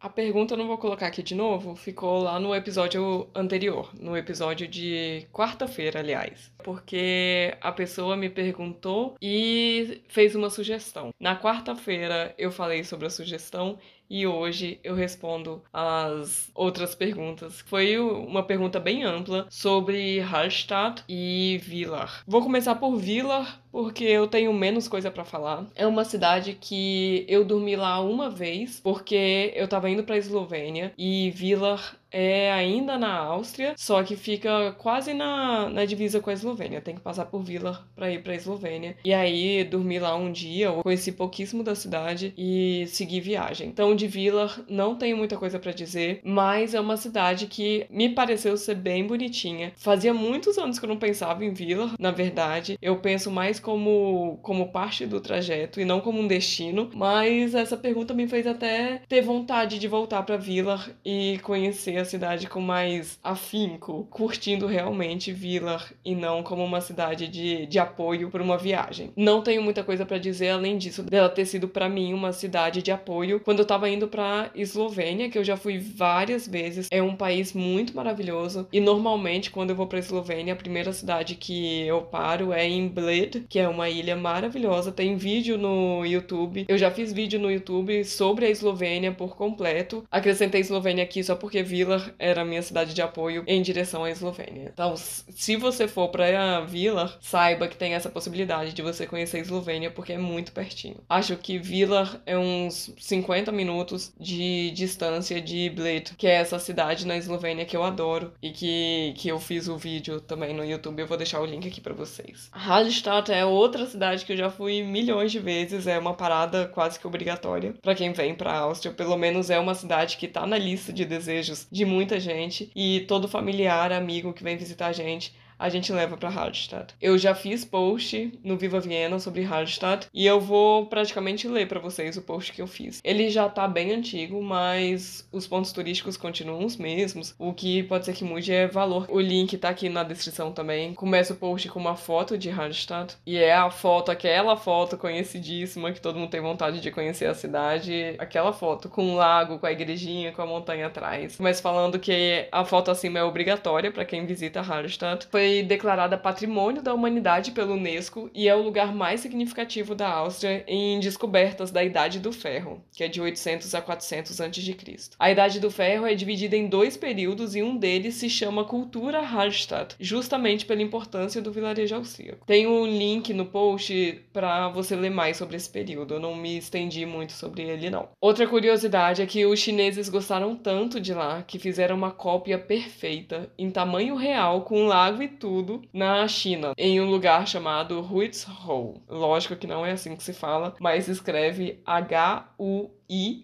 A pergunta eu não vou colocar aqui de novo, ficou lá no episódio anterior, no episódio de quarta-feira, aliás. Porque a pessoa me perguntou e fez uma sugestão. Na quarta-feira eu falei sobre a sugestão e hoje eu respondo as outras perguntas. Foi uma pergunta bem ampla sobre Hallstatt e Villach. Vou começar por Villach porque eu tenho menos coisa para falar. É uma cidade que eu dormi lá uma vez porque eu tava indo para Eslovênia e Villach é ainda na Áustria, só que fica quase na, na divisa com a Eslovênia. Tem que passar por Vila para ir para a Eslovênia. E aí dormi lá um dia, conheci pouquíssimo da cidade e segui viagem. Então de Vila não tenho muita coisa para dizer, mas é uma cidade que me pareceu ser bem bonitinha. Fazia muitos anos que eu não pensava em Vila, na verdade. Eu penso mais como como parte do trajeto e não como um destino, mas essa pergunta me fez até ter vontade de voltar para Vila e conhecer a cidade com mais afinco, curtindo realmente Vila e não como uma cidade de, de apoio para uma viagem. Não tenho muita coisa para dizer além disso, dela ter sido para mim uma cidade de apoio quando eu tava indo para Eslovênia, que eu já fui várias vezes. É um país muito maravilhoso e normalmente quando eu vou para Eslovênia, a primeira cidade que eu paro é em Bled, que é uma ilha maravilhosa. Tem vídeo no YouTube. Eu já fiz vídeo no YouTube sobre a Eslovênia por completo. Acrescentei Eslovênia aqui só porque Vila Vila era a minha cidade de apoio em direção à Eslovênia. Então, se você for para Vila, saiba que tem essa possibilidade de você conhecer a Eslovênia porque é muito pertinho. Acho que Vila é uns 50 minutos de distância de Bled, que é essa cidade na Eslovênia que eu adoro e que, que eu fiz o vídeo também no YouTube. Eu vou deixar o link aqui para vocês. Hallstatt é outra cidade que eu já fui milhões de vezes, é uma parada quase que obrigatória para quem vem para Áustria. Pelo menos é uma cidade que tá na lista de desejos de muita gente e todo familiar, amigo que vem visitar a gente a gente leva para Hallstatt. Eu já fiz post no Viva Viena sobre Hallstatt e eu vou praticamente ler para vocês o post que eu fiz. Ele já tá bem antigo, mas os pontos turísticos continuam os mesmos. O que pode ser que mude é valor. O link tá aqui na descrição também. Começa o post com uma foto de Hallstatt e é a foto, aquela foto conhecidíssima que todo mundo tem vontade de conhecer a cidade, aquela foto com o lago, com a igrejinha, com a montanha atrás. Mas falando que a foto acima é obrigatória para quem visita Hallstatt. Foi foi declarada Patrimônio da Humanidade pela Unesco e é o lugar mais significativo da Áustria em descobertas da Idade do Ferro, que é de 800 a 400 a.C. A Idade do Ferro é dividida em dois períodos e um deles se chama Cultura Hallstatt, justamente pela importância do vilarejo austríaco. Tem um link no post para você ler mais sobre esse período, eu não me estendi muito sobre ele não. Outra curiosidade é que os chineses gostaram tanto de lá que fizeram uma cópia perfeita em tamanho real com um lago e tudo na China, em um lugar chamado Huizhou. Lógico que não é assim que se fala, mas escreve H-U I-Z-H-O-U.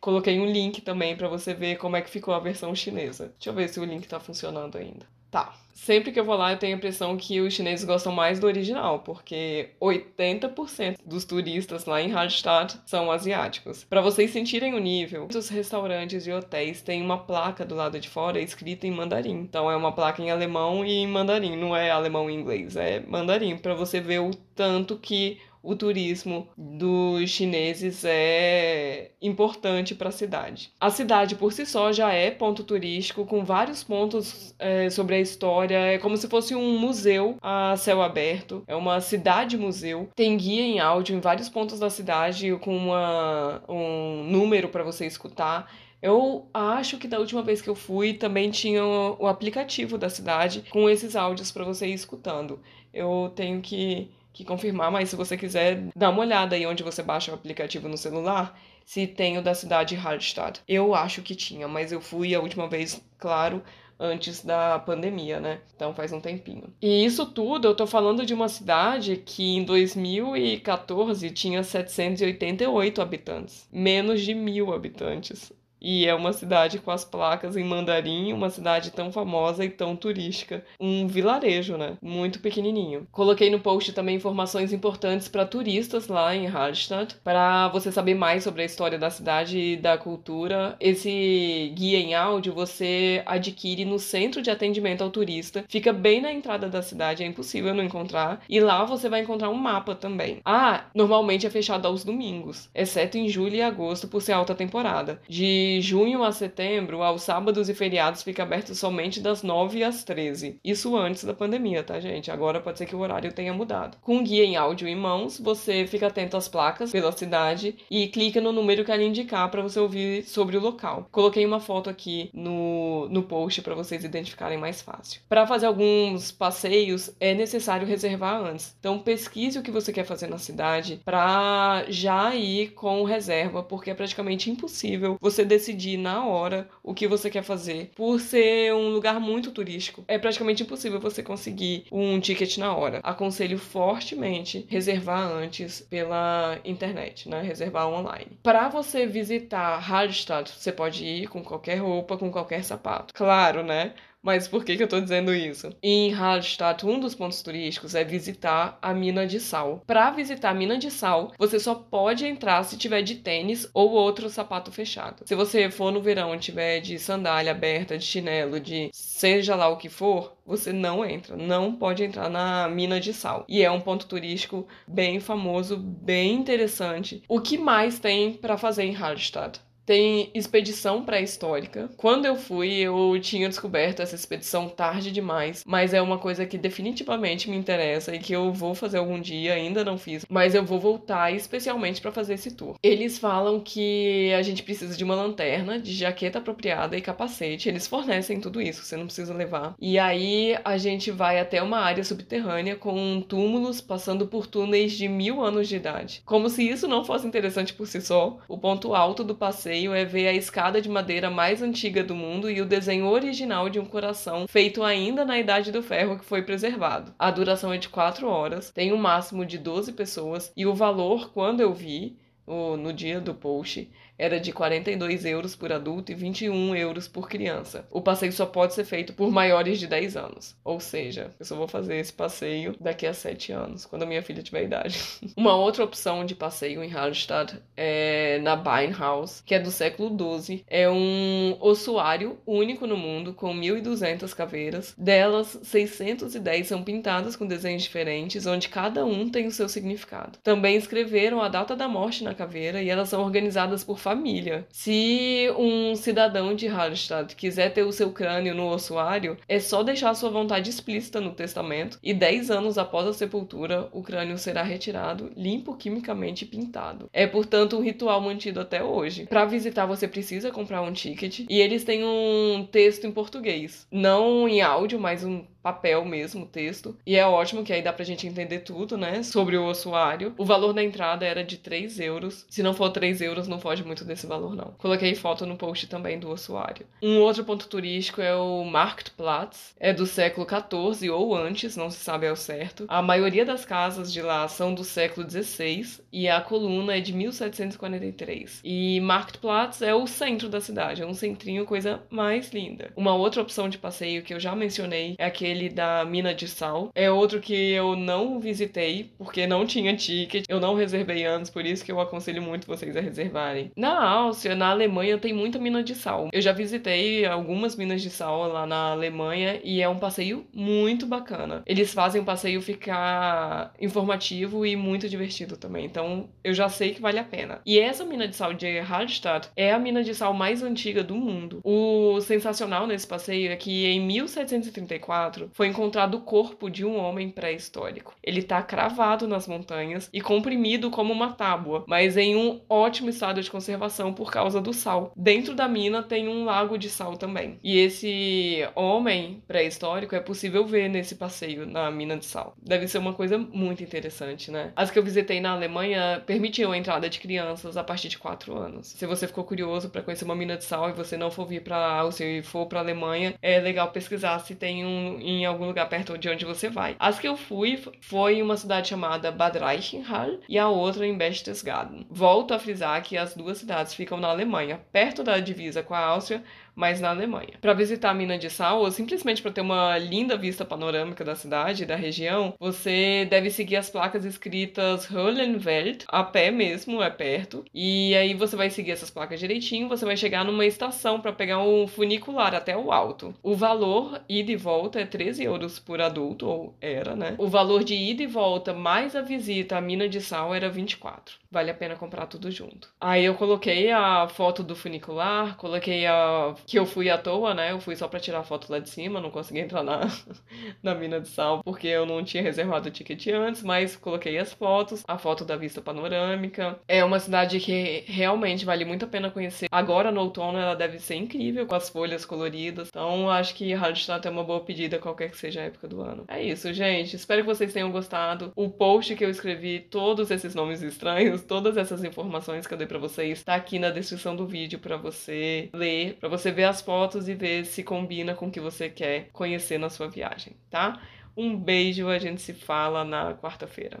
Coloquei um link também para você ver como é que ficou a versão chinesa. Deixa eu ver se o link tá funcionando ainda. Tá. Sempre que eu vou lá, eu tenho a impressão que os chineses gostam mais do original, porque 80% dos turistas lá em Hallstatt são asiáticos. Para vocês sentirem o nível, os restaurantes e hotéis têm uma placa do lado de fora escrita em mandarim. Então é uma placa em alemão e em mandarim, não é alemão e inglês, é mandarim, para você ver o tanto que o turismo dos chineses é importante para a cidade. A cidade por si só já é ponto turístico, com vários pontos é, sobre a história, é como se fosse um museu a céu aberto, é uma cidade-museu. Tem guia em áudio em vários pontos da cidade, com uma, um número para você escutar. Eu acho que da última vez que eu fui também tinha o aplicativo da cidade com esses áudios para você ir escutando. Eu tenho que que confirmar, mas se você quiser, dá uma olhada aí onde você baixa o aplicativo no celular, se tem o da cidade de Hallstatt. Eu acho que tinha, mas eu fui a última vez, claro, antes da pandemia, né? Então faz um tempinho. E isso tudo eu tô falando de uma cidade que em 2014 tinha 788 habitantes, menos de mil habitantes. E é uma cidade com as placas em mandarim, uma cidade tão famosa e tão turística. Um vilarejo, né? Muito pequenininho. Coloquei no post também informações importantes para turistas lá em Hallstatt, para você saber mais sobre a história da cidade e da cultura. Esse guia em áudio você adquire no centro de atendimento ao turista. Fica bem na entrada da cidade, é impossível não encontrar. E lá você vai encontrar um mapa também. Ah, normalmente é fechado aos domingos, exceto em julho e agosto por ser alta temporada. De junho a setembro, aos sábados e feriados fica aberto somente das 9 às 13. Isso antes da pandemia, tá, gente? Agora pode ser que o horário tenha mudado. Com guia em áudio em mãos, você fica atento às placas pela cidade e clica no número que ela indicar para você ouvir sobre o local. Coloquei uma foto aqui no, no post para vocês identificarem mais fácil. Para fazer alguns passeios é necessário reservar antes. Então pesquise o que você quer fazer na cidade para já ir com reserva, porque é praticamente impossível você decidir na hora o que você quer fazer. Por ser um lugar muito turístico, é praticamente impossível você conseguir um ticket na hora. Aconselho fortemente reservar antes pela internet, né? Reservar online. Para você visitar Hallstatt, você pode ir com qualquer roupa, com qualquer sapato. Claro, né? Mas por que, que eu tô dizendo isso? Em Hallstatt, um dos pontos turísticos é visitar a mina de sal. Para visitar a mina de sal, você só pode entrar se tiver de tênis ou outro sapato fechado. Se você for no verão e tiver de sandália aberta, de chinelo, de seja lá o que for, você não entra, não pode entrar na mina de sal. E é um ponto turístico bem famoso, bem interessante. O que mais tem para fazer em Hallstatt? Tem expedição pré-histórica. Quando eu fui, eu tinha descoberto essa expedição tarde demais, mas é uma coisa que definitivamente me interessa e que eu vou fazer algum dia, ainda não fiz, mas eu vou voltar especialmente para fazer esse tour. Eles falam que a gente precisa de uma lanterna, de jaqueta apropriada e capacete. Eles fornecem tudo isso, você não precisa levar. E aí a gente vai até uma área subterrânea com túmulos passando por túneis de mil anos de idade. Como se isso não fosse interessante por si só, o ponto alto do passeio passeio é ver a escada de madeira mais antiga do mundo e o desenho original de um coração feito ainda na Idade do Ferro que foi preservado. A duração é de 4 horas, tem um máximo de 12 pessoas e o valor, quando eu vi, no dia do post, era de 42 euros por adulto e 21 euros por criança. O passeio só pode ser feito por maiores de 10 anos. Ou seja, eu só vou fazer esse passeio daqui a 7 anos, quando a minha filha tiver idade. Uma outra opção de passeio em Hallstatt é na Beinhaus, que é do século XII. É um ossuário único no mundo, com 1.200 caveiras. Delas, 610 são pintadas com desenhos diferentes, onde cada um tem o seu significado. Também escreveram a data da morte na caveira e elas são organizadas por família. Se um cidadão de Hallstatt quiser ter o seu crânio no ossuário, é só deixar sua vontade explícita no testamento e 10 anos após a sepultura, o crânio será retirado, limpo quimicamente e pintado. É, portanto, um ritual mantido até hoje. Para visitar, você precisa comprar um ticket e eles têm um texto em português, não em áudio, mas um papel mesmo, texto. E é ótimo que aí dá pra gente entender tudo, né? Sobre o ossuário. O valor da entrada era de 3 euros. Se não for 3 euros, não foge muito desse valor, não. Coloquei foto no post também do ossuário. Um outro ponto turístico é o Marktplatz. É do século XIV ou antes, não se sabe ao certo. A maioria das casas de lá são do século XVI e a coluna é de 1743. E Marktplatz é o centro da cidade, é um centrinho, coisa mais linda. Uma outra opção de passeio que eu já mencionei é aquele da mina de sal. É outro que eu não visitei, porque não tinha ticket. Eu não reservei antes, por isso que eu aconselho muito vocês a reservarem. Na Áustria, na Alemanha, tem muita mina de sal. Eu já visitei algumas minas de sal lá na Alemanha e é um passeio muito bacana. Eles fazem o passeio ficar informativo e muito divertido também. Então, eu já sei que vale a pena. E essa mina de sal de Hallstatt é a mina de sal mais antiga do mundo. O sensacional nesse passeio é que em 1734 foi encontrado o corpo de um homem pré-histórico. Ele está cravado nas montanhas e comprimido como uma tábua, mas em um ótimo estado de conservação por causa do sal. Dentro da mina tem um lago de sal também. E esse homem pré-histórico é possível ver nesse passeio na mina de sal. Deve ser uma coisa muito interessante, né? As que eu visitei na Alemanha permitiam a entrada de crianças a partir de 4 anos. Se você ficou curioso para conhecer uma mina de sal e você não for vir para Áustria e for para Alemanha, é legal pesquisar se tem um em algum lugar perto de onde você vai. As que eu fui foi em uma cidade chamada Bad Reichenhall e a outra em Berchtesgaden. Volto a frisar que as duas cidades ficam na Alemanha, perto da divisa com a Áustria, mas na Alemanha. Para visitar a mina de sal, ou simplesmente para ter uma linda vista panorâmica da cidade e da região, você deve seguir as placas escritas Höhlenwelt, a pé mesmo, é perto. E aí você vai seguir essas placas direitinho, você vai chegar numa estação para pegar um funicular até o alto. O valor ida e volta é 13 euros por adulto, ou era, né? O valor de ida e volta mais a visita à mina de sal era 24. Vale a pena comprar tudo junto. Aí eu coloquei a foto do funicular, coloquei a que eu fui à toa, né? Eu fui só para tirar foto lá de cima, não consegui entrar na, na mina de sal porque eu não tinha reservado o ticket antes, mas coloquei as fotos, a foto da vista panorâmica. É uma cidade que realmente vale muito a pena conhecer. Agora no outono ela deve ser incrível com as folhas coloridas. Então acho que Hallstatt é uma boa pedida qualquer que seja a época do ano. É isso, gente. Espero que vocês tenham gostado. O post que eu escrevi, todos esses nomes estranhos, todas essas informações que eu dei para vocês, tá aqui na descrição do vídeo para você ler, para você ver as fotos e ver se combina com o que você quer conhecer na sua viagem, tá? Um beijo, a gente se fala na quarta-feira.